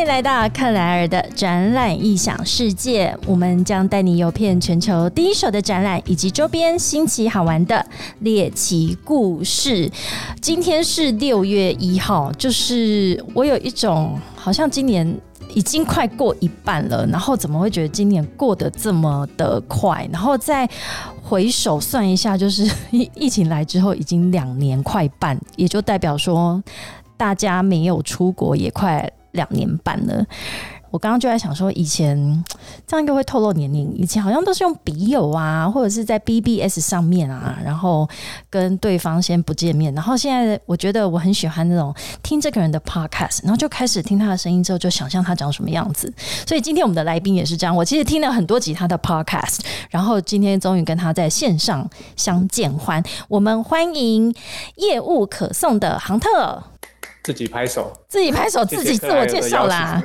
欢迎来到克莱尔的展览异想世界，我们将带你游遍全球第一手的展览以及周边新奇好玩的猎奇故事。今天是六月一号，就是我有一种好像今年已经快过一半了，然后怎么会觉得今年过得这么的快？然后再回首算一下，就是疫情来之后已经两年快半，也就代表说大家没有出国也快。两年半了，我刚刚就在想说，以前这样应该会透露年龄。以前好像都是用笔友啊，或者是在 BBS 上面啊，然后跟对方先不见面。然后现在我觉得我很喜欢那种听这个人的 Podcast，然后就开始听他的声音之后，就想象他长什么样子。所以今天我们的来宾也是这样。我其实听了很多集他的 Podcast，然后今天终于跟他在线上相见欢。我们欢迎业务可送的杭特。自己拍手，自己拍手，自己自我介绍啦。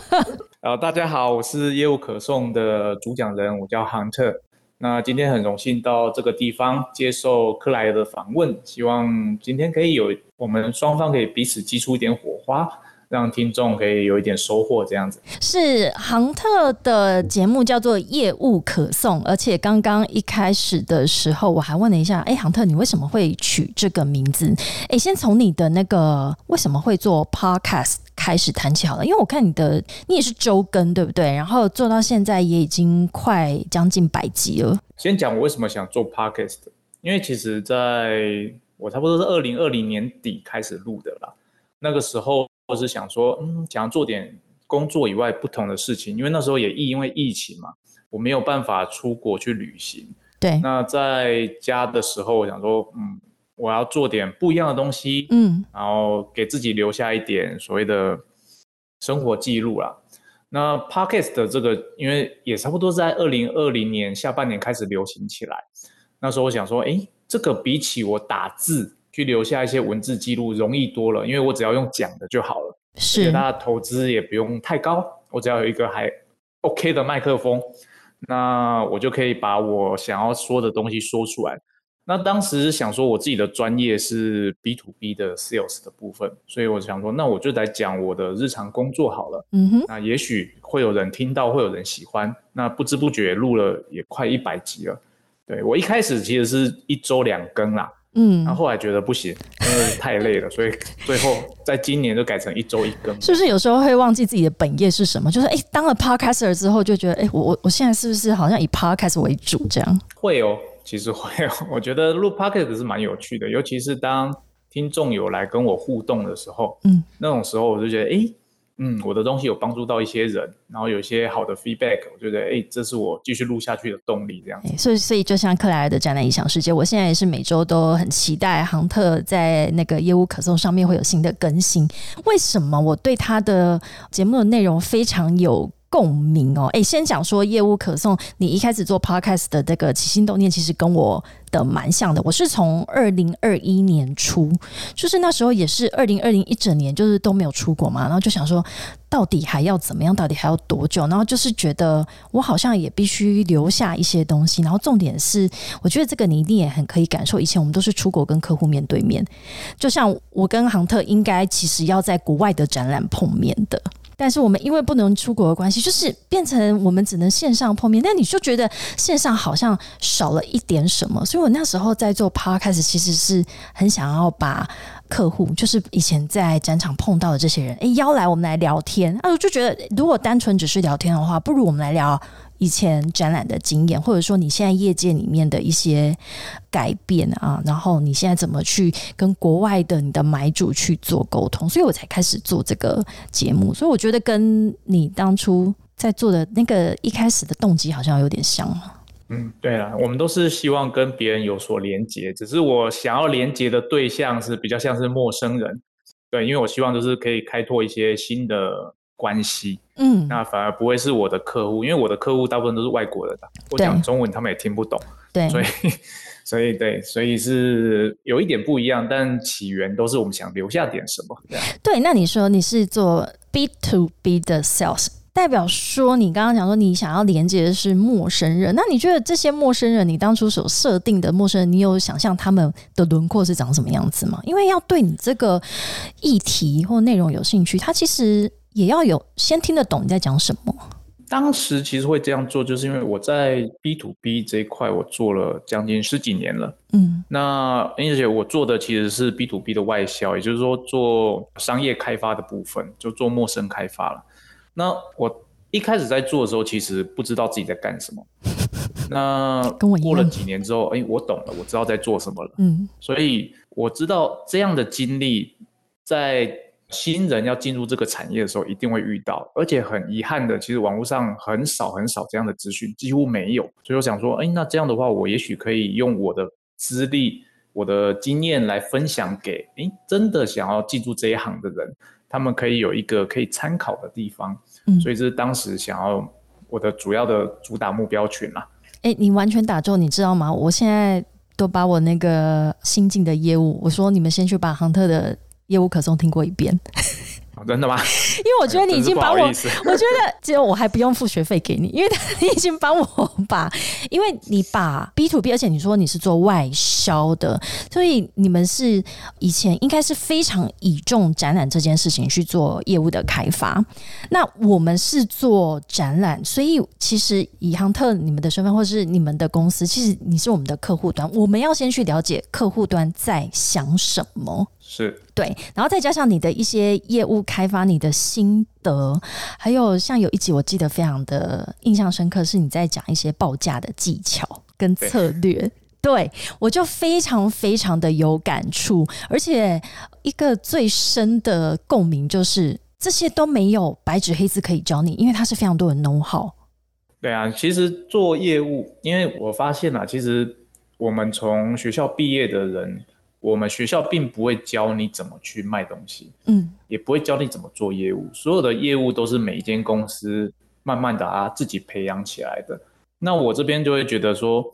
呃，大家好，我是业务可颂的主讲人，我叫 Hunter。那今天很荣幸到这个地方接受克莱尔的访问，希望今天可以有我们双方可以彼此激出一点火花。让听众可以有一点收获，这样子是杭特的节目叫做业务可颂，而且刚刚一开始的时候我还问了一下，哎，杭特你为什么会取这个名字？哎，先从你的那个为什么会做 podcast 开始谈起好了，因为我看你的你也是周更对不对？然后做到现在也已经快将近百集了。先讲我为什么想做 podcast，因为其实在我差不多是二零二零年底开始录的啦，那个时候。或是想说，嗯，想要做点工作以外不同的事情，因为那时候也疫，因为疫情嘛，我没有办法出国去旅行。对。那在家的时候，我想说，嗯，我要做点不一样的东西，嗯，然后给自己留下一点所谓的生活记录啦。那 Podcast 的这个，因为也差不多在二零二零年下半年开始流行起来。那时候我想说，哎，这个比起我打字。去留下一些文字记录容易多了，因为我只要用讲的就好了。是，大家投资也不用太高，我只要有一个还 OK 的麦克风，那我就可以把我想要说的东西说出来。那当时想说，我自己的专业是 B to B 的 Sales 的部分，所以我想说，那我就来讲我的日常工作好了。嗯哼，那也许会有人听到，会有人喜欢。那不知不觉录了也快一百集了。对我一开始其实是一周两更啦。嗯，然后后来觉得不行，因为太累了，所以 最后在今年就改成一周一更。是不是有时候会忘记自己的本业是什么？就是哎，当了 podcaster 之后，就觉得哎，我我我现在是不是好像以 podcast 为主这样？会哦，其实会哦。我觉得录 podcast 是蛮有趣的，尤其是当听众有来跟我互动的时候，嗯，那种时候我就觉得哎。嗯，我的东西有帮助到一些人，然后有一些好的 feedback，我觉得哎，这是我继续录下去的动力。这样，所以所以就像克莱尔的展览异想世界，我现在也是每周都很期待杭特在那个业务可颂上面会有新的更新。为什么我对他的节目的内容非常有？共鸣哦，哎，先讲说业务可颂，你一开始做 podcast 的这个起心动念，其实跟我的蛮像的。我是从二零二一年初，就是那时候也是二零二零一整年，就是都没有出国嘛，然后就想说，到底还要怎么样？到底还要多久？然后就是觉得我好像也必须留下一些东西。然后重点是，我觉得这个你一定也很可以感受。以前我们都是出国跟客户面对面，就像我跟杭特应该其实要在国外的展览碰面的。但是我们因为不能出国的关系，就是变成我们只能线上碰面。那你就觉得线上好像少了一点什么？所以我那时候在做 podcast，其实是很想要把客户，就是以前在展场碰到的这些人，哎，邀来我们来聊天。啊，我就觉得如果单纯只是聊天的话，不如我们来聊。以前展览的经验，或者说你现在业界里面的一些改变啊，然后你现在怎么去跟国外的你的买主去做沟通，所以我才开始做这个节目。所以我觉得跟你当初在做的那个一开始的动机好像有点像。嗯，对了，我们都是希望跟别人有所连接，只是我想要连接的对象是比较像是陌生人。对，因为我希望就是可以开拓一些新的。关系，嗯，那反而不会是我的客户，因为我的客户大部分都是外国人的，我讲中文他们也听不懂，对，所以，所以对，所以是有一点不一样，但起源都是我们想留下点什么，对。那你说你是做 B to B 的 sales，代表说你刚刚讲说你想要连接的是陌生人，那你觉得这些陌生人，你当初所设定的陌生人，你有想象他们的轮廓是长什么样子吗？因为要对你这个议题或内容有兴趣，他其实。也要有先听得懂你在讲什么。当时其实会这样做，就是因为我在 B to B 这一块我做了将近十几年了。嗯，那而且我做的其实是 B to B 的外销，也就是说做商业开发的部分，就做陌生开发了。那我一开始在做的时候，其实不知道自己在干什么。那过了几年之后，哎，我懂了，我知道在做什么了。嗯，所以我知道这样的经历在。新人要进入这个产业的时候，一定会遇到，而且很遗憾的，其实网络上很少很少这样的资讯，几乎没有。所以我想说，哎，那这样的话，我也许可以用我的资历、我的经验来分享给，哎，真的想要进入这一行的人，他们可以有一个可以参考的地方。嗯，所以这是当时想要我的主要的主打目标群啦。哎，你完全打中，你知道吗？我现在都把我那个新进的业务，我说你们先去把亨特的。业务可颂听过一遍，真的吗？因为我觉得你已经把我，我觉得只有我还不用付学费给你，因为 你已经帮我把，因为你把 B to B，而且你说你是做外销的，所以你们是以前应该是非常倚重展览这件事情去做业务的开发。那我们是做展览，所以其实以亨特你们的身份，或是你们的公司，其实你是我们的客户端，我们要先去了解客户端在想什么。是对，然后再加上你的一些业务开发，你的心得，还有像有一集我记得非常的印象深刻，是你在讲一些报价的技巧跟策略，对我就非常非常的有感触，而且一个最深的共鸣就是这些都没有白纸黑字可以教你，因为它是非常多的 know how。对啊，其实做业务，因为我发现啊，其实我们从学校毕业的人。我们学校并不会教你怎么去卖东西，嗯，也不会教你怎么做业务，所有的业务都是每一间公司慢慢的啊自己培养起来的。那我这边就会觉得说，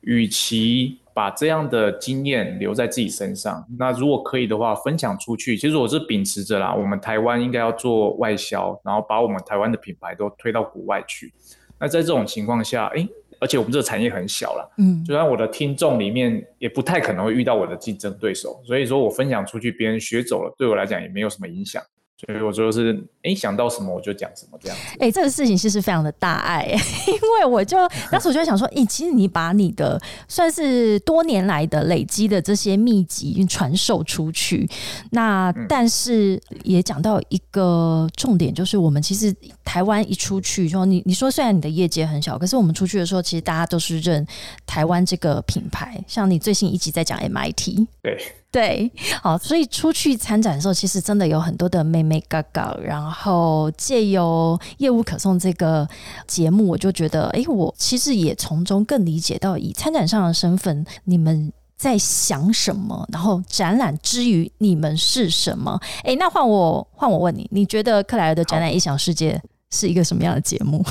与其把这样的经验留在自己身上，那如果可以的话，分享出去。其实我是秉持着啦，我们台湾应该要做外销，然后把我们台湾的品牌都推到国外去。那在这种情况下，哎。而且我们这个产业很小了，嗯，就算我的听众里面也不太可能会遇到我的竞争对手，所以说我分享出去，别人学走了，对我来讲也没有什么影响。所以我说是，哎，想到什么我就讲什么这样子。哎，这个事情其实非常的大爱，因为我就 当时我就想说，哎，其实你把你的算是多年来的累积的这些秘籍传授出去，那但是也讲到一个重点，就是我们其实台湾一出去，说你你说虽然你的业界很小，可是我们出去的时候，其实大家都是认台湾这个品牌。像你最新一集在讲 MIT，对。对，好，所以出去参展的时候，其实真的有很多的妹妹嘎嘎，然后借由业务可送这个节目，我就觉得，哎，我其实也从中更理解到，以参展上的身份，你们在想什么，然后展览之余你们是什么？哎，那换我换我问你，你觉得克莱尔的展览异想世界是一个什么样的节目？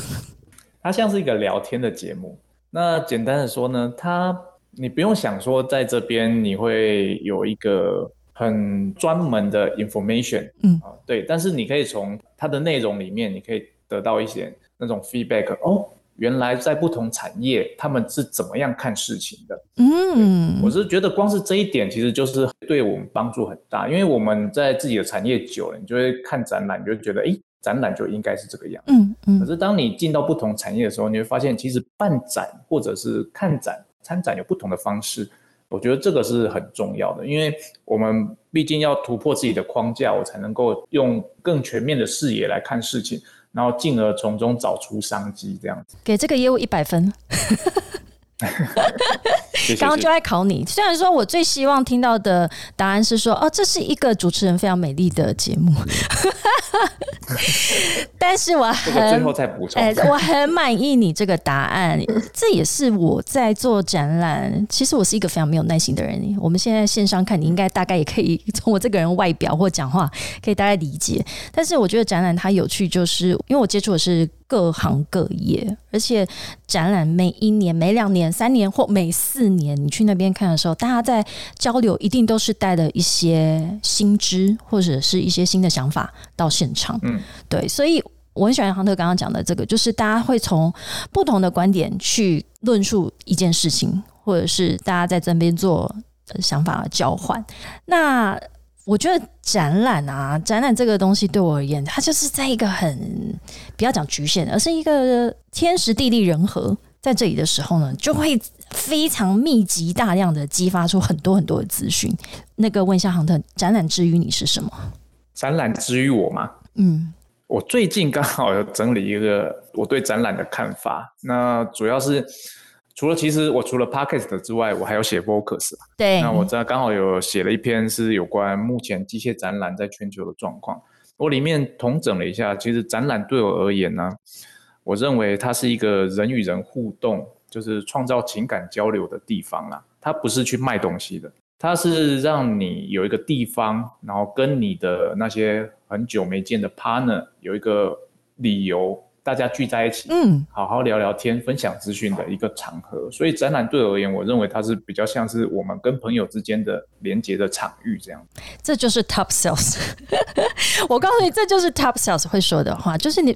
它像是一个聊天的节目。那简单的说呢，它。你不用想说，在这边你会有一个很专门的 information，嗯啊，对，但是你可以从它的内容里面，你可以得到一些那种 feedback。哦，原来在不同产业他们是怎么样看事情的？嗯，我是觉得光是这一点，其实就是对我们帮助很大，因为我们在自己的产业久了，你就会看展览，你就觉得，哎，展览就应该是这个样。嗯嗯。可是当你进到不同产业的时候，你会发现，其实办展或者是看展。参展有不同的方式，我觉得这个是很重要的，因为我们毕竟要突破自己的框架，我才能够用更全面的视野来看事情，然后进而从中找出商机，这样子。给这个业务一百分。刚刚就在考你，虽然说我最希望听到的答案是说，哦，这是一个主持人非常美丽的节目，但是我很最后再补充，哎，我很满意你这个答案，这也是我在做展览。其实我是一个非常没有耐心的人，我们现在线上看你应该大概也可以从我这个人外表或讲话可以大概理解，但是我觉得展览它有趣，就是因为我接触的是。各行各业，而且展览每一年、每两年、三年或每四年，你去那边看的时候，大家在交流，一定都是带了一些新知或者是一些新的想法到现场。嗯，对，所以我很喜欢杭特刚刚讲的这个，就是大家会从不同的观点去论述一件事情，或者是大家在这边做想法的交换。那我觉得展览啊，展览这个东西对我而言，它就是在一个很不要讲局限，而是一个天时地利人和在这里的时候呢，就会非常密集大量的激发出很多很多的资讯。那个问一下杭特，展览之于你是什么？展览之于我吗？嗯，我最近刚好有整理一个我对展览的看法，那主要是。除了其实我除了 podcast 之外，我还有写 focus 对，那我这刚好有写了一篇是有关目前机械展览在全球的状况。我里面统整了一下，其实展览对我而言呢，我认为它是一个人与人互动，就是创造情感交流的地方啦。它不是去卖东西的，它是让你有一个地方，然后跟你的那些很久没见的 partner 有一个理由。大家聚在一起，嗯，好好聊聊天，分享资讯的一个场合。所以展览对我而言，我认为它是比较像是我们跟朋友之间的连接的场域，这样。这就是 top sales。我告诉你，这就是 top sales 会说的话，就是你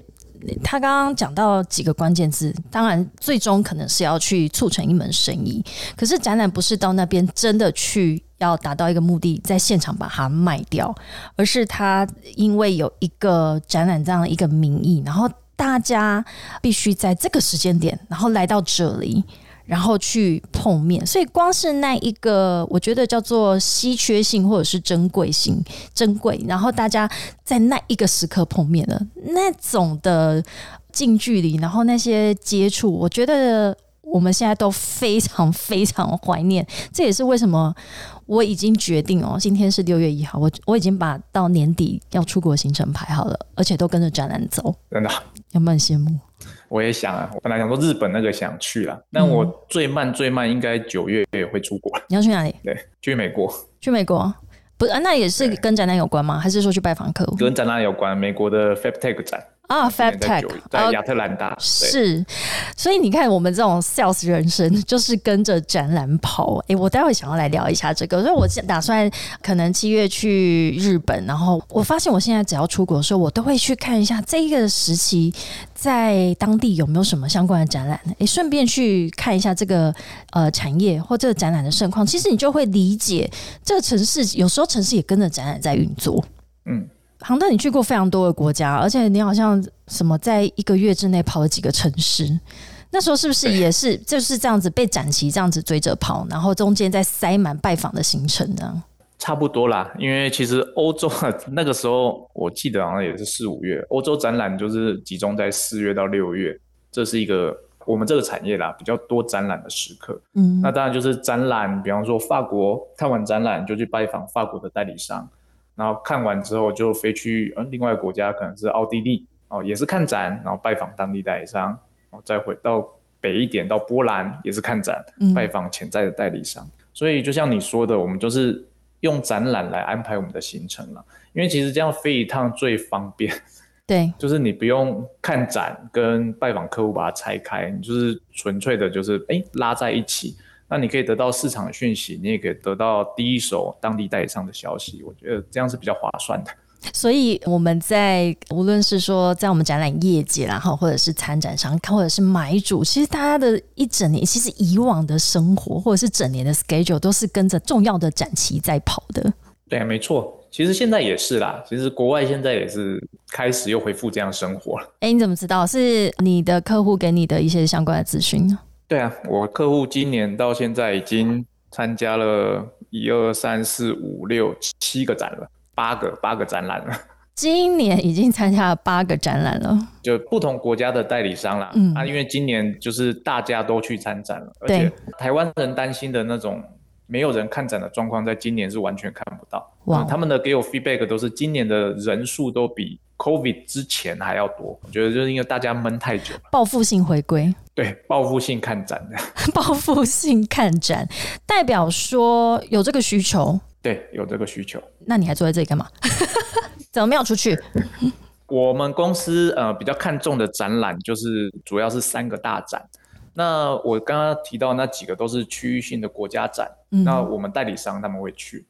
他刚刚讲到几个关键字，当然最终可能是要去促成一门生意。可是展览不是到那边真的去要达到一个目的，在现场把它卖掉，而是他因为有一个展览这样的一个名义，然后。大家必须在这个时间点，然后来到这里，然后去碰面。所以，光是那一个，我觉得叫做稀缺性或者是珍贵性，珍贵。然后大家在那一个时刻碰面了，那种的近距离，然后那些接触，我觉得。我们现在都非常非常怀念，这也是为什么我已经决定哦，今天是六月一号，我我已经把到年底要出国行程排好了，而且都跟着展览走。真的，有没有很羡慕？我也想啊，我本来想说日本那个想去了，但我最慢最慢应该九月也会出国。你要去哪里？对，去美国。去美国？不是啊，那也是跟展览有关吗？还是说去拜访客户？跟展览有关，美国的 FabTech 展。啊，FabTech 在亚特兰大是，所以你看，我们这种 sales 人生就是跟着展览跑。哎，我待会想要来聊一下这个，所以我打算可能七月去日本，然后我发现我现在只要出国的时候，我都会去看一下这一个时期在当地有没有什么相关的展览，哎，顺便去看一下这个呃产业或这个展览的盛况。其实你就会理解这个城市，有时候城市也跟着展览在运作。嗯。杭特，你去过非常多的国家，而且你好像什么在一个月之内跑了几个城市，那时候是不是也是就是这样子被展旗这样子追着跑，然后中间再塞满拜访的行程呢？差不多啦，因为其实欧洲那个时候我记得好像也是四五月，欧洲展览就是集中在四月到六月，这是一个我们这个产业啦比较多展览的时刻。嗯，那当然就是展览，比方说法国看完展览就去拜访法国的代理商。然后看完之后就飞去嗯另外国家，可能是奥地利哦，也是看展，然后拜访当地代理商，然后再回到北一点到波兰，也是看展，拜访潜在的代理商。所以就像你说的，我们就是用展览来安排我们的行程了，因为其实这样飞一趟最方便。对，就是你不用看展跟拜访客户把它拆开，你就是纯粹的就是哎拉在一起。那你可以得到市场的讯息，你也可以得到第一手当地代理商的消息，我觉得这样是比较划算的。所以我们在无论是说在我们展览业界，然后或者是参展商，或者是买主，其实大家的一整年，其实以往的生活或者是整年的 schedule 都是跟着重要的展期在跑的。对，没错。其实现在也是啦，其实国外现在也是开始又恢复这样生活了。哎，你怎么知道？是你的客户给你的一些相关的资讯呢？对啊，我客户今年到现在已经参加了一二三四五六七个展了，八个八个展览了。今年已经参加了八个展览了，就不同国家的代理商啦。嗯，啊，因为今年就是大家都去参展了，而且台湾人担心的那种没有人看展的状况，在今年是完全看不到。哇，他们的给我 feedback 都是今年的人数都比。Covid 之前还要多，我觉得就是因为大家闷太久，报复性回归，对，报复性看展。的，报复性看展，代表说有这个需求，对，有这个需求，那你还坐在这里干嘛？怎么没有出去？我们公司呃比较看重的展览就是主要是三个大展，那我刚刚提到那几个都是区域性的国家展，那我们代理商他们会去。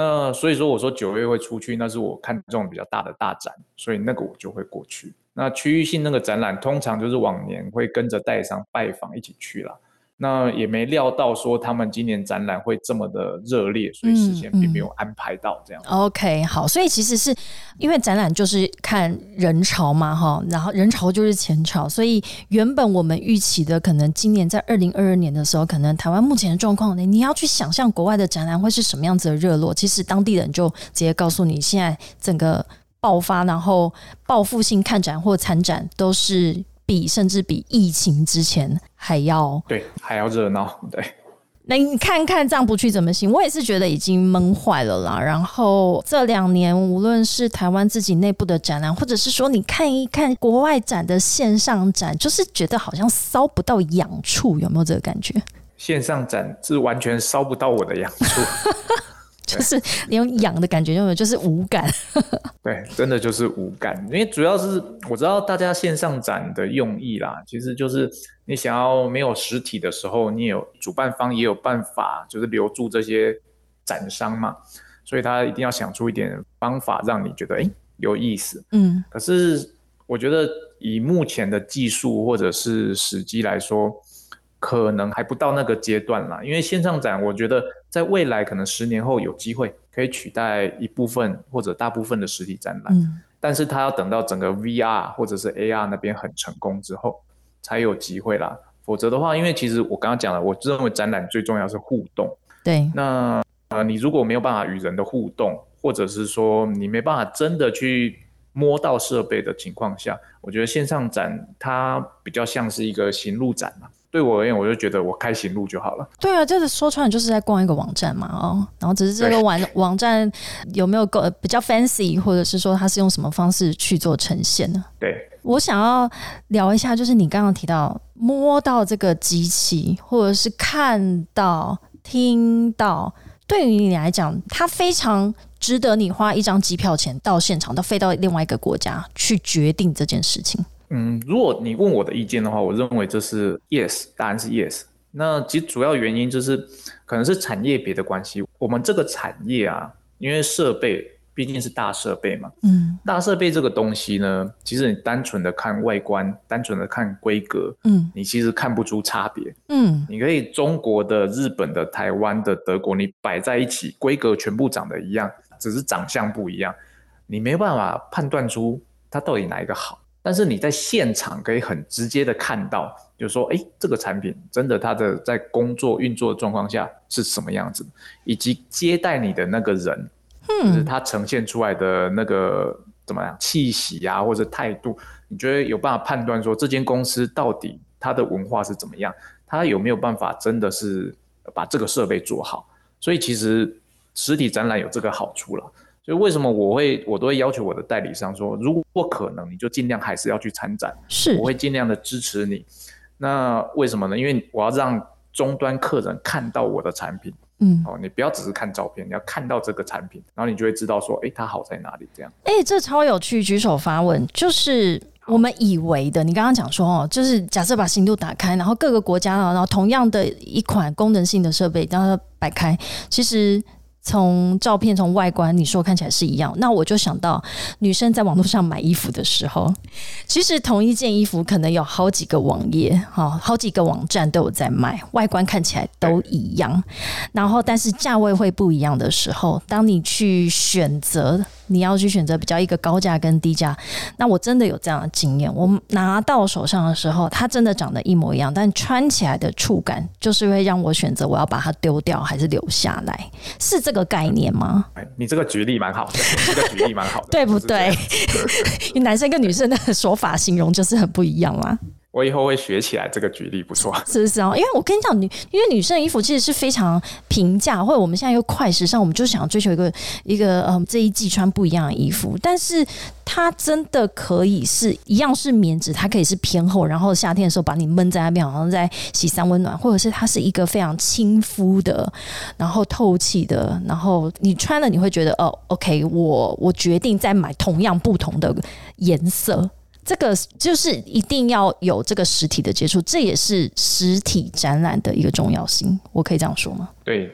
那所以说，我说九月会出去，那是我看中比较大的大展，所以那个我就会过去。那区域性那个展览，通常就是往年会跟着代理商拜访一起去了。那也没料到说他们今年展览会这么的热烈，所以事先并没有安排到这样。OK，好，所以其实是因为展览就是看人潮嘛，哈，然后人潮就是钱潮，所以原本我们预期的可能今年在二零二二年的时候，可能台湾目前的状况，你你要去想象国外的展览会是什么样子的热络，其实当地人就直接告诉你，现在整个爆发，然后报复性看展或参展都是。比甚至比疫情之前还要对还要热闹 对，那你看看这样不去怎么行？我也是觉得已经闷坏了啦。然后这两年无论是台湾自己内部的展览，或者是说你看一看国外展的线上展，就是觉得好像烧不到痒处，有没有这个感觉？线上展是完全烧不到我的痒处。就是那种痒的感觉，有没有？就是无感。对，真的就是无感。因为主要是我知道大家线上展的用意啦，其实就是你想要没有实体的时候，你有主办方也有办法，就是留住这些展商嘛。所以他一定要想出一点方法，让你觉得哎有意思。嗯。可是我觉得以目前的技术或者是时机来说。可能还不到那个阶段啦，因为线上展，我觉得在未来可能十年后有机会可以取代一部分或者大部分的实体展览，嗯，但是它要等到整个 VR 或者是 AR 那边很成功之后才有机会啦，否则的话，因为其实我刚刚讲了，我认为展览最重要是互动，对，那呃你如果没有办法与人的互动，或者是说你没办法真的去摸到设备的情况下，我觉得线上展它比较像是一个行路展嘛。对我而言，我就觉得我开行路就好了。对啊，就是说穿了就是在逛一个网站嘛，哦，然后只是这个网网站有没有够比较 fancy，或者是说它是用什么方式去做呈现呢？对，我想要聊一下，就是你刚刚提到摸到这个机器，或者是看到、听到，对于你来讲，它非常值得你花一张机票钱到现场，到飞到另外一个国家去决定这件事情。嗯，如果你问我的意见的话，我认为这是 yes，答案是 yes。那其实主要原因就是可能是产业别的关系。我们这个产业啊，因为设备毕竟是大设备嘛，嗯，大设备这个东西呢，其实你单纯的看外观，单纯的看规格，嗯，你其实看不出差别，嗯，你可以中国的、日本的、台湾的、德国，你摆在一起，规格全部长得一样，只是长相不一样，你没办法判断出它到底哪一个好。但是你在现场可以很直接的看到，就是说，哎，这个产品真的它的在工作运作的状况下是什么样子，以及接待你的那个人，就是他呈现出来的那个怎么样气息啊，或者态度，你觉得有办法判断说这间公司到底它的文化是怎么样，它有没有办法真的是把这个设备做好？所以其实实体展览有这个好处了。所以为什么我会我都会要求我的代理商说，如果可能，你就尽量还是要去参展，是，我会尽量的支持你。那为什么呢？因为我要让终端客人看到我的产品，嗯，哦，你不要只是看照片，你要看到这个产品，然后你就会知道说，哎，它好在哪里？这样，哎，这超有趣，举手发问，就是我们以为的，你刚刚讲说哦，就是假设把行度打开，然后各个国家然后同样的一款功能性的设备让它摆开，其实。从照片从外观，你说看起来是一样，那我就想到女生在网络上买衣服的时候，其实同一件衣服可能有好几个网页，哈，好几个网站都有在卖，外观看起来都一样，然后但是价位会不一样的时候，当你去选择。你要去选择比较一个高价跟低价，那我真的有这样的经验。我拿到手上的时候，它真的长得一模一样，但穿起来的触感就是会让我选择我要把它丢掉还是留下来，是这个概念吗？你这个举例蛮好的，这个举例蛮好的，对不对？男生跟女生的说法形容就是很不一样嘛。我以后会学起来，这个举例不错。是不是哦，因为我跟你讲，女因为女生的衣服其实是非常平价，或者我们现在又快时尚，我们就想追求一个一个嗯这一季穿不一样的衣服。但是它真的可以是一样是棉质，它可以是偏厚，然后夏天的时候把你闷在那边，好像在洗三温暖，或者是它是一个非常亲肤的，然后透气的，然后你穿了你会觉得哦，OK，我我决定再买同样不同的颜色。这个就是一定要有这个实体的接触，这也是实体展览的一个重要性。我可以这样说吗？对，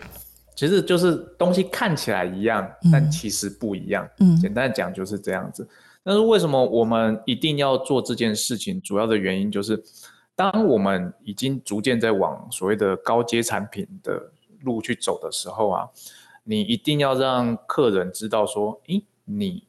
其实就是东西看起来一样，但其实不一样。嗯，简单讲就是这样子。但是为什么我们一定要做这件事情？主要的原因就是，当我们已经逐渐在往所谓的高阶产品的路去走的时候啊，你一定要让客人知道说，诶，你。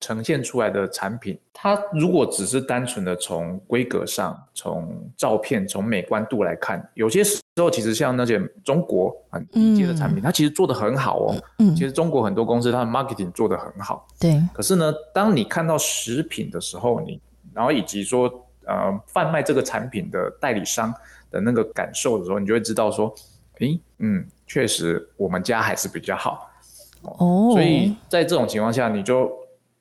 呈现出来的产品，它如果只是单纯的从规格上、从照片、从美观度来看，有些时候其实像那些中国很低阶的产品，它其实做的很好哦。嗯，其实中国很多公司它的 marketing 做的很好。对。可是呢，当你看到食品的时候，你然后以及说呃贩卖这个产品的代理商的那个感受的时候，你就会知道说，诶，嗯，确实我们家还是比较好。哦。所以在这种情况下，你就。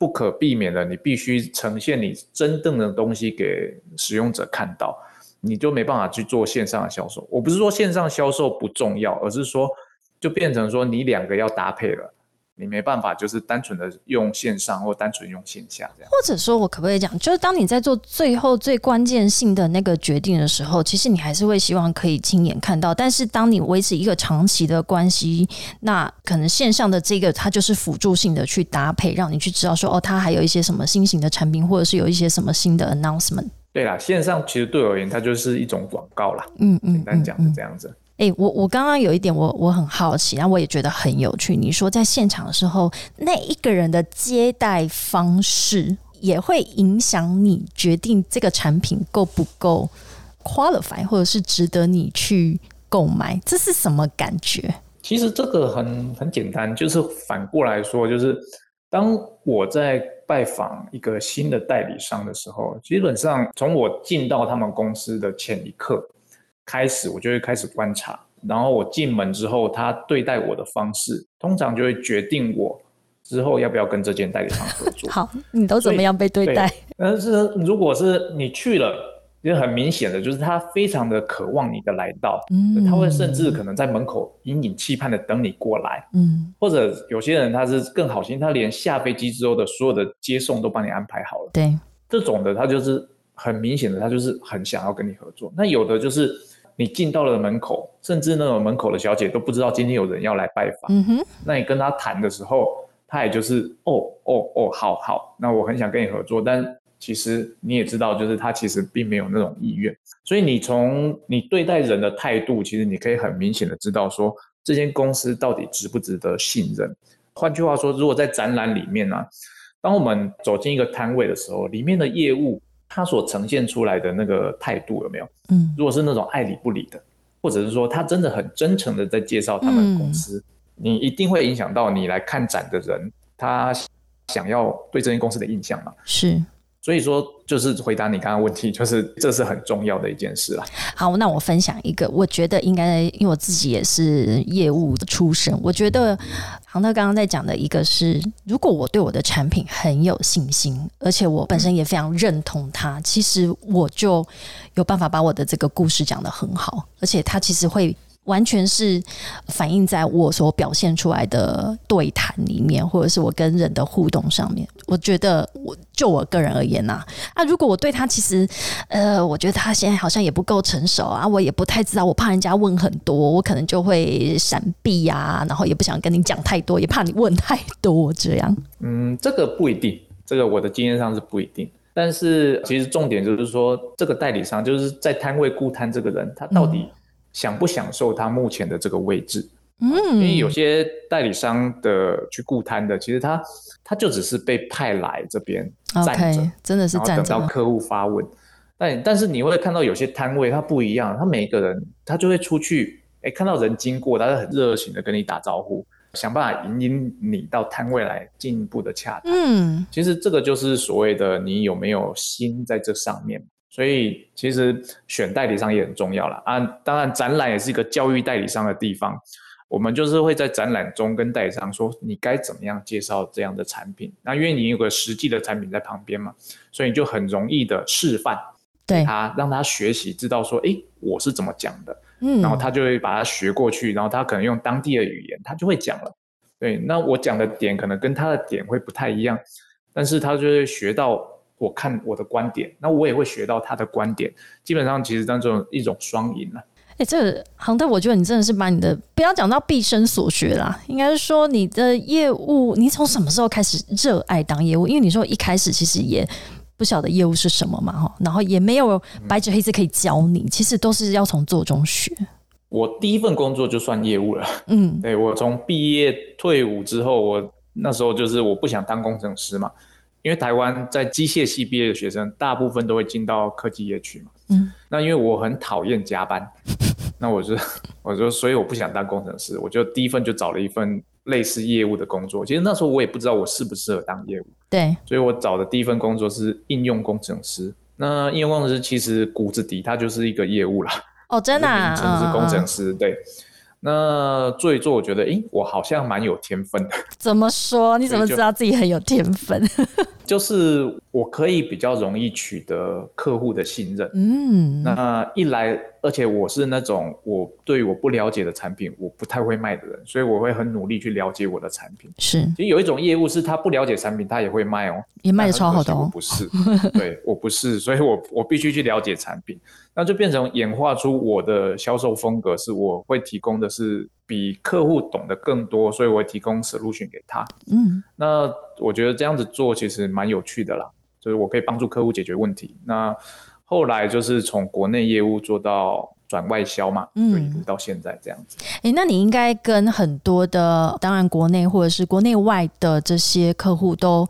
不可避免的，你必须呈现你真正的东西给使用者看到，你就没办法去做线上的销售。我不是说线上销售不重要，而是说就变成说你两个要搭配了。你没办法，就是单纯的用线上或单纯用线下这样。或者说，我可不可以讲，就是当你在做最后最关键性的那个决定的时候，其实你还是会希望可以亲眼看到。但是，当你维持一个长期的关系，那可能线上的这个它就是辅助性的去搭配，让你去知道说，哦，它还有一些什么新型的产品，或者是有一些什么新的 announcement。对啦，线上其实对我而言，它就是一种广告啦。嗯嗯，简单讲是这样子。哎，我我刚刚有一点，我我很好奇，然后我也觉得很有趣。你说在现场的时候，那一个人的接待方式也会影响你决定这个产品够不够 qualify，或者是值得你去购买，这是什么感觉？其实这个很很简单，就是反过来说，就是当我在拜访一个新的代理商的时候，基本上从我进到他们公司的前一刻。开始我就会开始观察，然后我进门之后，他对待我的方式，通常就会决定我之后要不要跟这间代理商合作。好，你都怎么样被对待？但是如果是你去了，也很明显的就是他非常的渴望你的来到，嗯，他会甚至可能在门口隐隐期盼的等你过来，嗯，或者有些人他是更好心，他连下飞机之后的所有的接送都帮你安排好了。对，这种的他就是很明显的，他就是很想要跟你合作。那有的就是。你进到了门口，甚至那种门口的小姐都不知道今天有人要来拜访。嗯哼，那你跟他谈的时候，他也就是哦哦哦，好好，那我很想跟你合作，但其实你也知道，就是他其实并没有那种意愿。所以你从你对待人的态度，其实你可以很明显的知道说，这间公司到底值不值得信任。换句话说，如果在展览里面呢，当我们走进一个摊位的时候，里面的业务。他所呈现出来的那个态度有没有？嗯，如果是那种爱理不理的，或者是说他真的很真诚的在介绍他们公司，你一定会影响到你来看展的人，他想要对这间公司的印象嘛？是。所以说，就是回答你刚刚问题，就是这是很重要的一件事了。好，那我分享一个，我觉得应该，因为我自己也是业务的出身，我觉得航特刚刚在讲的一个是，如果我对我的产品很有信心，而且我本身也非常认同它，其实我就有办法把我的这个故事讲得很好，而且它其实会。完全是反映在我所表现出来的对谈里面，或者是我跟人的互动上面。我觉得，我就我个人而言呐，啊，如果我对他其实，呃，我觉得他现在好像也不够成熟啊，我也不太知道，我怕人家问很多，我可能就会闪避呀，然后也不想跟你讲太多，也怕你问太多这样。嗯，这个不一定，这个我的经验上是不一定。但是其实重点就是说，这个代理商就是在摊位顾摊这个人，他到底。享不享受他目前的这个位置？嗯，因为有些代理商的去顾摊的，其实他他就只是被派来这边站着，真的是站着等到客户发问。但但是你会看到有些摊位他不一样，他每一个人他就会出去，哎，看到人经过，他是很热情的跟你打招呼，想办法引引你到摊位来进一步的洽谈。嗯，其实这个就是所谓的你有没有心在这上面。所以其实选代理商也很重要了啊！当然，展览也是一个教育代理商的地方。我们就是会在展览中跟代理商说，你该怎么样介绍这样的产品。那因为你有个实际的产品在旁边嘛，所以你就很容易的示范，对他让他学习，知道说，哎，我是怎么讲的。嗯，然后他就会把它学过去，然后他可能用当地的语言，他就会讲了。对，那我讲的点可能跟他的点会不太一样，但是他就会学到。我看我的观点，那我也会学到他的观点。基本上，其实当中一种双赢了。哎，这个航特，我觉得你真的是把你的不要讲到毕生所学啦，应该是说你的业务，你从什么时候开始热爱当业务？因为你说一开始其实也不晓得业务是什么嘛哈，然后也没有白纸黑字可以教你，其实都是要从做中学。我第一份工作就算业务了，嗯对我从毕业退伍之后，我那时候就是我不想当工程师嘛，因为台湾在机械系毕业的学生大部分都会进到科技业去嘛。嗯，那因为我很讨厌加班，那我就 我就所以我不想当工程师，我就第一份就找了一份类似业务的工作。其实那时候我也不知道我适不适合当业务，对，所以我找的第一份工作是应用工程师。那应用工程师其实骨子底它就是一个业务啦，哦，真的、啊，名称是工程嗯师。对，那做一做，我觉得，诶，我好像蛮有天分的，怎么说？你怎么知道自己很有天分？就是我可以比较容易取得客户的信任。嗯，那一来，而且我是那种我对我不了解的产品我不太会卖的人，所以我会很努力去了解我的产品。是其实有一种业务是他不了解产品，他也会卖哦，也卖的超好的哦。我不是，对我不是，所以我我必须去了解产品，那就变成演化出我的销售风格，是我会提供的是比客户懂得更多，所以我会提供 solution 给他。嗯那我觉得这样子做其实蛮有趣的啦，就是我可以帮助客户解决问题。那后来就是从国内业务做到转外销嘛，嗯就一路到现在这样子。诶，那你应该跟很多的，当然国内或者是国内外的这些客户都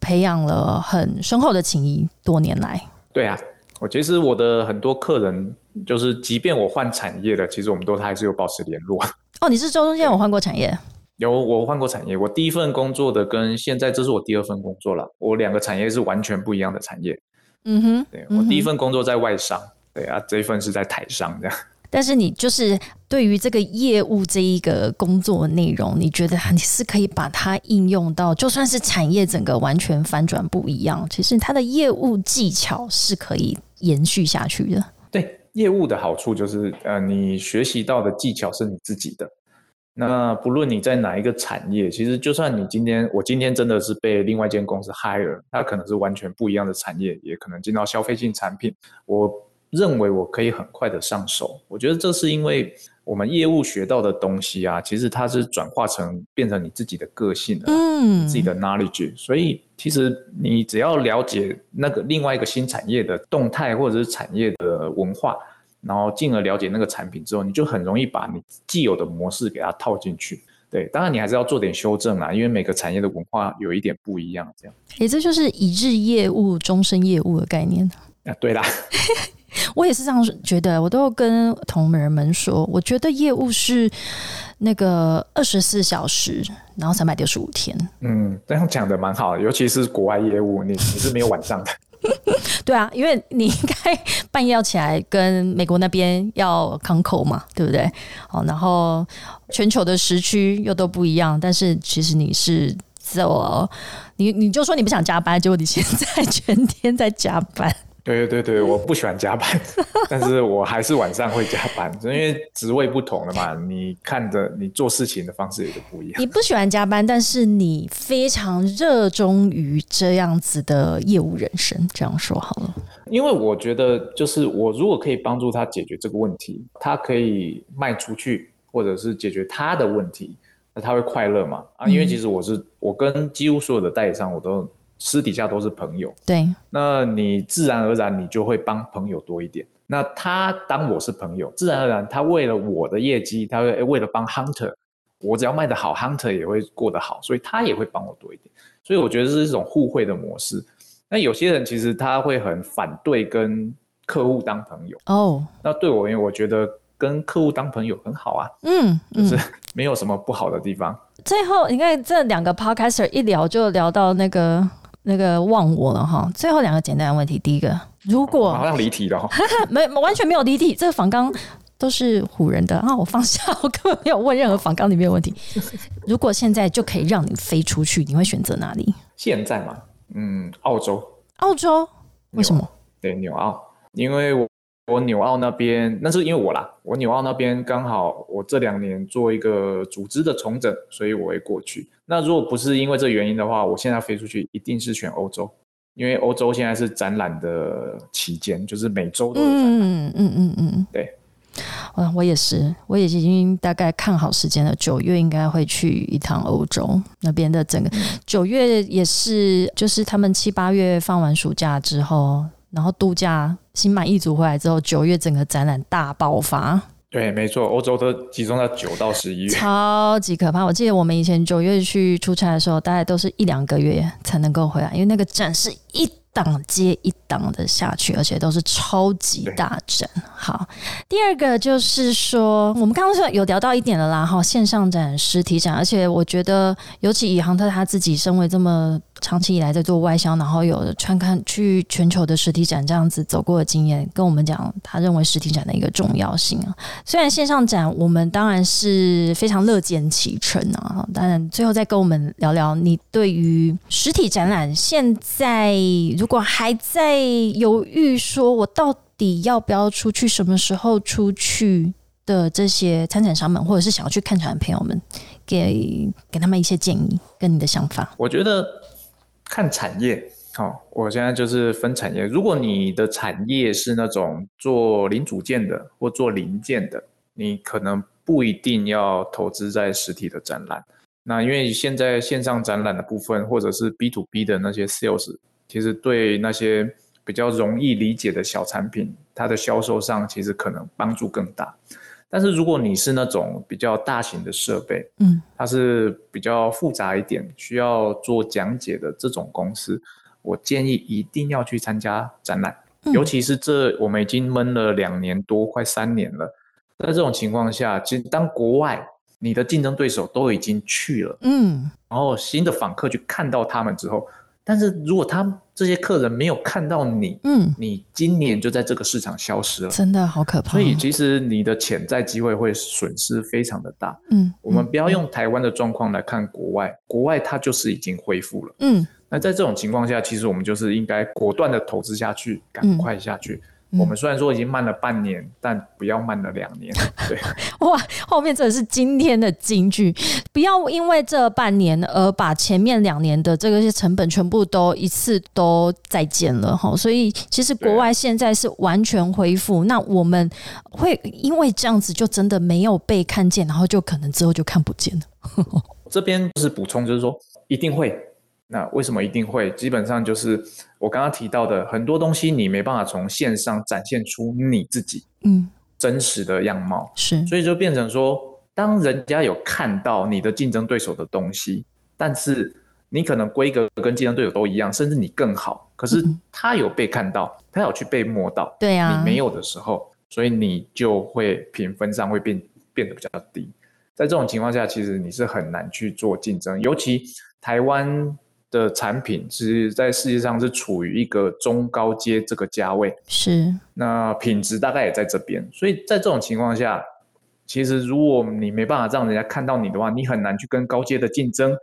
培养了很深厚的情谊，多年来。对啊，我其实我的很多客人，就是即便我换产业了，其实我们都还是有保持联络。哦，你是周中间有换过产业？有我换过产业，我第一份工作的跟现在这是我第二份工作了，我两个产业是完全不一样的产业。嗯哼，对我第一份工作在外商，对啊，这一份是在台商这样。但是你就是对于这个业务这一个工作内容，你觉得你是可以把它应用到，就算是产业整个完全翻转不一样，其实它的业务技巧是可以延续下去的。对业务的好处就是，呃，你学习到的技巧是你自己的。那不论你在哪一个产业，其实就算你今天，我今天真的是被另外一间公司 hire，它可能是完全不一样的产业，也可能进到消费性产品。我认为我可以很快的上手。我觉得这是因为我们业务学到的东西啊，其实它是转化成变成你自己的个性的。嗯自己的 knowledge，所以其实你只要了解那个另外一个新产业的动态或者是产业的文化，然后进而了解那个产品之后，你就很容易把你既有的模式给它套进去。对，当然你还是要做点修正啦，因为每个产业的文化有一点不一样。这样诶，这就是一日业务、终身业务的概念。啊，对啦，我也是这样觉得，我都跟同仁们说，我觉得业务是那个二十四小时，然后三百六十五天。嗯，这样讲的蛮好的，尤其是国外业务，你你是没有晚上的。对啊，因为你应该半夜要起来跟美国那边要康口嘛，对不对？哦，然后全球的时区又都不一样，但是其实你是做你你就说你不想加班，结果你现在全天在加班。对对对对，我不喜欢加班，但是我还是晚上会加班，因为职位不同了嘛，你看着你做事情的方式也就不一样。你不喜欢加班，但是你非常热衷于这样子的业务人生，这样说好了。因为我觉得，就是我如果可以帮助他解决这个问题，他可以卖出去，或者是解决他的问题，那他会快乐嘛？啊，因为其实我是我跟几乎所有的代理商，我都私底下都是朋友，对，那你自然而然你就会帮朋友多一点。那他当我是朋友，自然而然他为了我的业绩，他会为了帮 Hunter，我只要卖得好，Hunter 也会过得好，所以他也会帮我多一点。所以我觉得这是一种互惠的模式。那有些人其实他会很反对跟客户当朋友，哦，那对我而言，我觉得跟客户当朋友很好啊，嗯嗯就，是没有什么不好的地方。最后你看这两个 podcaster 一聊就聊到那个那个忘我了哈。最后两个简单的问题，第一个，如好果像离题了哈。没完全没有离题，这个仿纲都是唬人的啊！我放下，我根本没有问任何仿纲里面的问题。如果现在就可以让你飞出去，你会选择哪里？现在嘛，嗯，澳洲，澳洲？为什么？对，纽澳，因为我我纽澳那边，那是因为我啦，我纽澳那边刚好我这两年做一个组织的重整，所以我会过去。那如果不是因为这原因的话，我现在飞出去一定是选欧洲，因为欧洲现在是展览的期间，就是每周都有展览。嗯嗯嗯嗯，对。嗯，我也是，我也已经大概看好时间了，九月应该会去一趟欧洲那边的整个九月也是，就是他们七八月放完暑假之后，然后度假心满意足回来之后，九月整个展览大爆发。对，没错，欧洲都集中在九到十一月，超级可怕。我记得我们以前九月去出差的时候，大概都是一两个月才能够回来，因为那个展是一。档接一档的下去，而且都是超级大展。好，第二个就是说，我们刚刚说有聊到一点了啦，哈，线上展、实体展，而且我觉得，尤其以航特他自己身为这么。长期以来在做外销，然后有的穿看去全球的实体展这样子走过的经验，跟我们讲他认为实体展的一个重要性啊。虽然线上展我们当然是非常乐见其成啊，当然最后再跟我们聊聊你对于实体展览现在如果还在犹豫，说我到底要不要出去，什么时候出去的这些参展商们，或者是想要去看展的朋友们，给给他们一些建议跟你的想法。我觉得。看产业，好，我现在就是分产业。如果你的产业是那种做零组件的或做零件的，你可能不一定要投资在实体的展览。那因为现在线上展览的部分，或者是 B to B 的那些 sales，其实对那些比较容易理解的小产品，它的销售上其实可能帮助更大。但是如果你是那种比较大型的设备，嗯，它是比较复杂一点，需要做讲解的这种公司，我建议一定要去参加展览，尤其是这我们已经闷了两年多，快三年了，在这种情况下，其实当国外你的竞争对手都已经去了，嗯，然后新的访客去看到他们之后。但是如果他这些客人没有看到你，嗯，你今年就在这个市场消失了，真的好可怕。所以其实你的潜在机会会损失非常的大。嗯，我们不要用台湾的状况来看国外，国外它就是已经恢复了。嗯，那在这种情况下，其实我们就是应该果断的投资下去，赶快下去。我们虽然说已经慢了半年，但不要慢了两年。对，哇，后面真的是今天的金句，不要因为这半年而把前面两年的这个些成本全部都一次都再见了哈。所以其实国外现在是完全恢复，那我们会因为这样子就真的没有被看见，然后就可能之后就看不见了。这边是补充，就是说一定会。那为什么一定会？基本上就是我刚刚提到的很多东西，你没办法从线上展现出你自己嗯真实的样貌，是，所以就变成说，当人家有看到你的竞争对手的东西，但是你可能规格跟竞争对手都一样，甚至你更好，可是他有被看到，他有去被摸到，对啊，你没有的时候，所以你就会评分上会变变得比较低。在这种情况下，其实你是很难去做竞争，尤其台湾。的产品是在世界上是处于一个中高阶这个价位，是。那品质大概也在这边，所以在这种情况下，其实如果你没办法让人家看到你的话，你很难去跟高阶的竞争，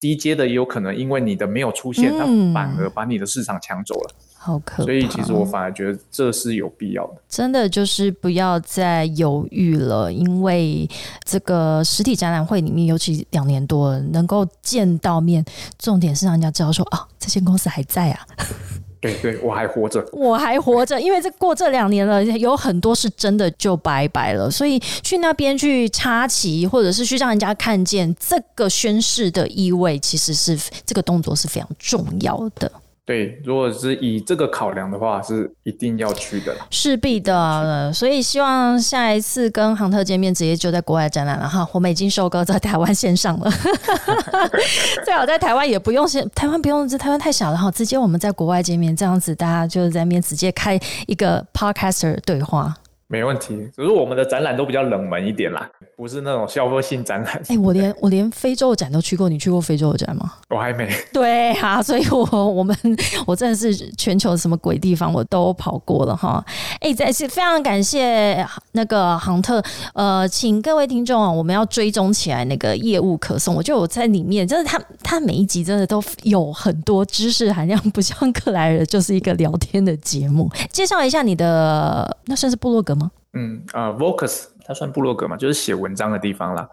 低阶的也有可能因为你的没有出现，它反而把你的市场抢走了。好可，所以其实我反而觉得这是有必要的。真的就是不要再犹豫了，因为这个实体展览会里面，尤其两年多能够见到面，重点是让人家知道说啊，这间公司还在啊。对对，我还活着，我还活着。因为这过这两年了，有很多是真的就拜拜了，所以去那边去插旗，或者是去让人家看见这个宣誓的意味，其实是这个动作是非常重要的。对，如果是以这个考量的话，是一定要去的，势必的。所以希望下一次跟航特见面，直接就在国外展览了哈。我们已经收割在台湾线上了，最好在台湾也不用先，台湾不用，这台湾太小了哈。直接我们在国外见面，这样子大家就是在面直接开一个 podcaster 对话。没问题，只是我们的展览都比较冷门一点啦，不是那种消费性展览。哎，我连我连非洲的展都去过，你去过非洲的展吗？我还没。对啊，所以我我们我真的是全球什么鬼地方我都跑过了哈。哎，再次非常感谢那个航特，呃，请各位听众啊，我们要追踪起来那个业务可送。我觉得我在里面，真的他他每一集真的都有很多知识含量，不像克莱尔就是一个聊天的节目。介绍一下你的，那算是部落格。嗯啊，Vocus 它算部落格嘛，就是写文章的地方啦。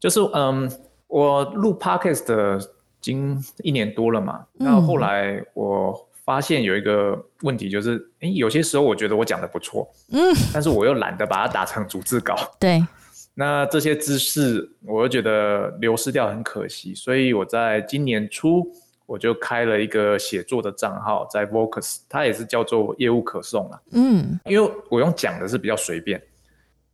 就是嗯，我录 Podcast 经一年多了嘛，然后后来我发现有一个问题，就是诶，有些时候我觉得我讲的不错，嗯，但是我又懒得把它打成逐字稿。对，那这些知识，我又觉得流失掉很可惜，所以我在今年初我就开了一个写作的账号，在 Vocus，它也是叫做业务可送啊。嗯因为我用讲的是比较随便，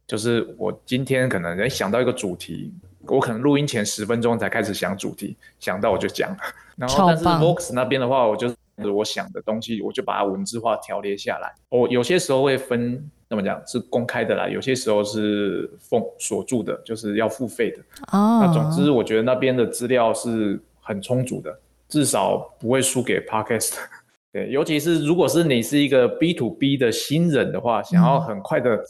就是我今天可能诶想到一个主题，我可能录音前十分钟才开始想主题，想到我就讲，然后但是超棒 Vox 那边的话，我就是我想的东西，我就把它文字化条列下来。我有些时候会分，怎么讲是公开的啦，有些时候是封锁住的，就是要付费的。哦，那总之，我觉得那边的资料是很充足的，至少不会输给 Podcast。对，尤其是如果是你是一个 B to B 的新人的话，想要很快的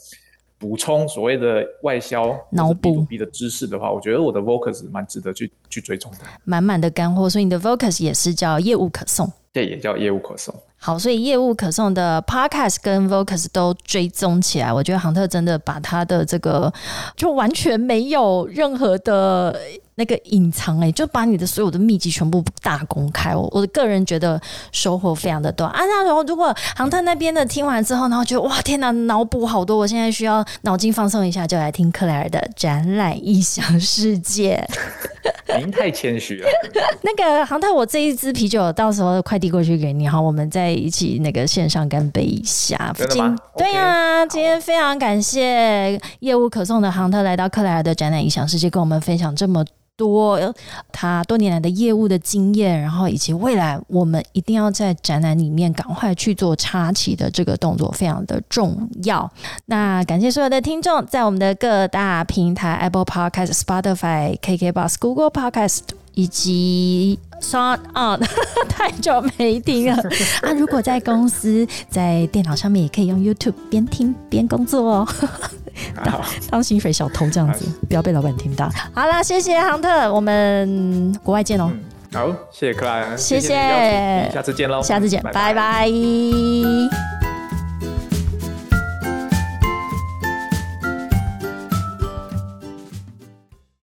补充所谓的外销脑补 B to B 的知识的话，我觉得我的 Vocus 蛮值得去去追踪的。满满的干货，所以你的 Vocus 也是叫业务可送，对也叫业务可颂。好，所以业务可颂的 Podcast 跟 Vocus 都追踪起来，我觉得杭特真的把他的这个就完全没有任何的那个隐藏、欸，就把你的所有的秘籍全部大公开。我我的个人觉得收获非常的多啊。那然后如果航特那边的听完之后，然后觉得哇天哪，脑补好多，我现在需要脑筋放松一下，就来听克莱尔的展览异想世界。您太谦虚了。那个航特，我这一支啤酒到时候快递过去给你，好，我们再一起那个线上干杯一下。真的吗今对呀、今天非常感谢业务可颂的杭特来到克莱尔的展览影响世界，跟我们分享这么。多呃他多年来的业务的经验，然后以及未来我们一定要在展览里面赶快去做插旗的这个动作，非常的重要。那感谢所有的听众，在我们的各大平台 Apple Podcast、Spotify、KKBox、Google Podcast 以及 Sound On，太久没听了。啊！如果在公司在电脑上面，也可以用 YouTube 边听边工作哦。当，当薪水小偷这样子，不要被老板听到。好了，谢谢亨特，我们国外见哦，嗯，好，谢谢克莱恩，谢谢。下次见喽，下次见，拜拜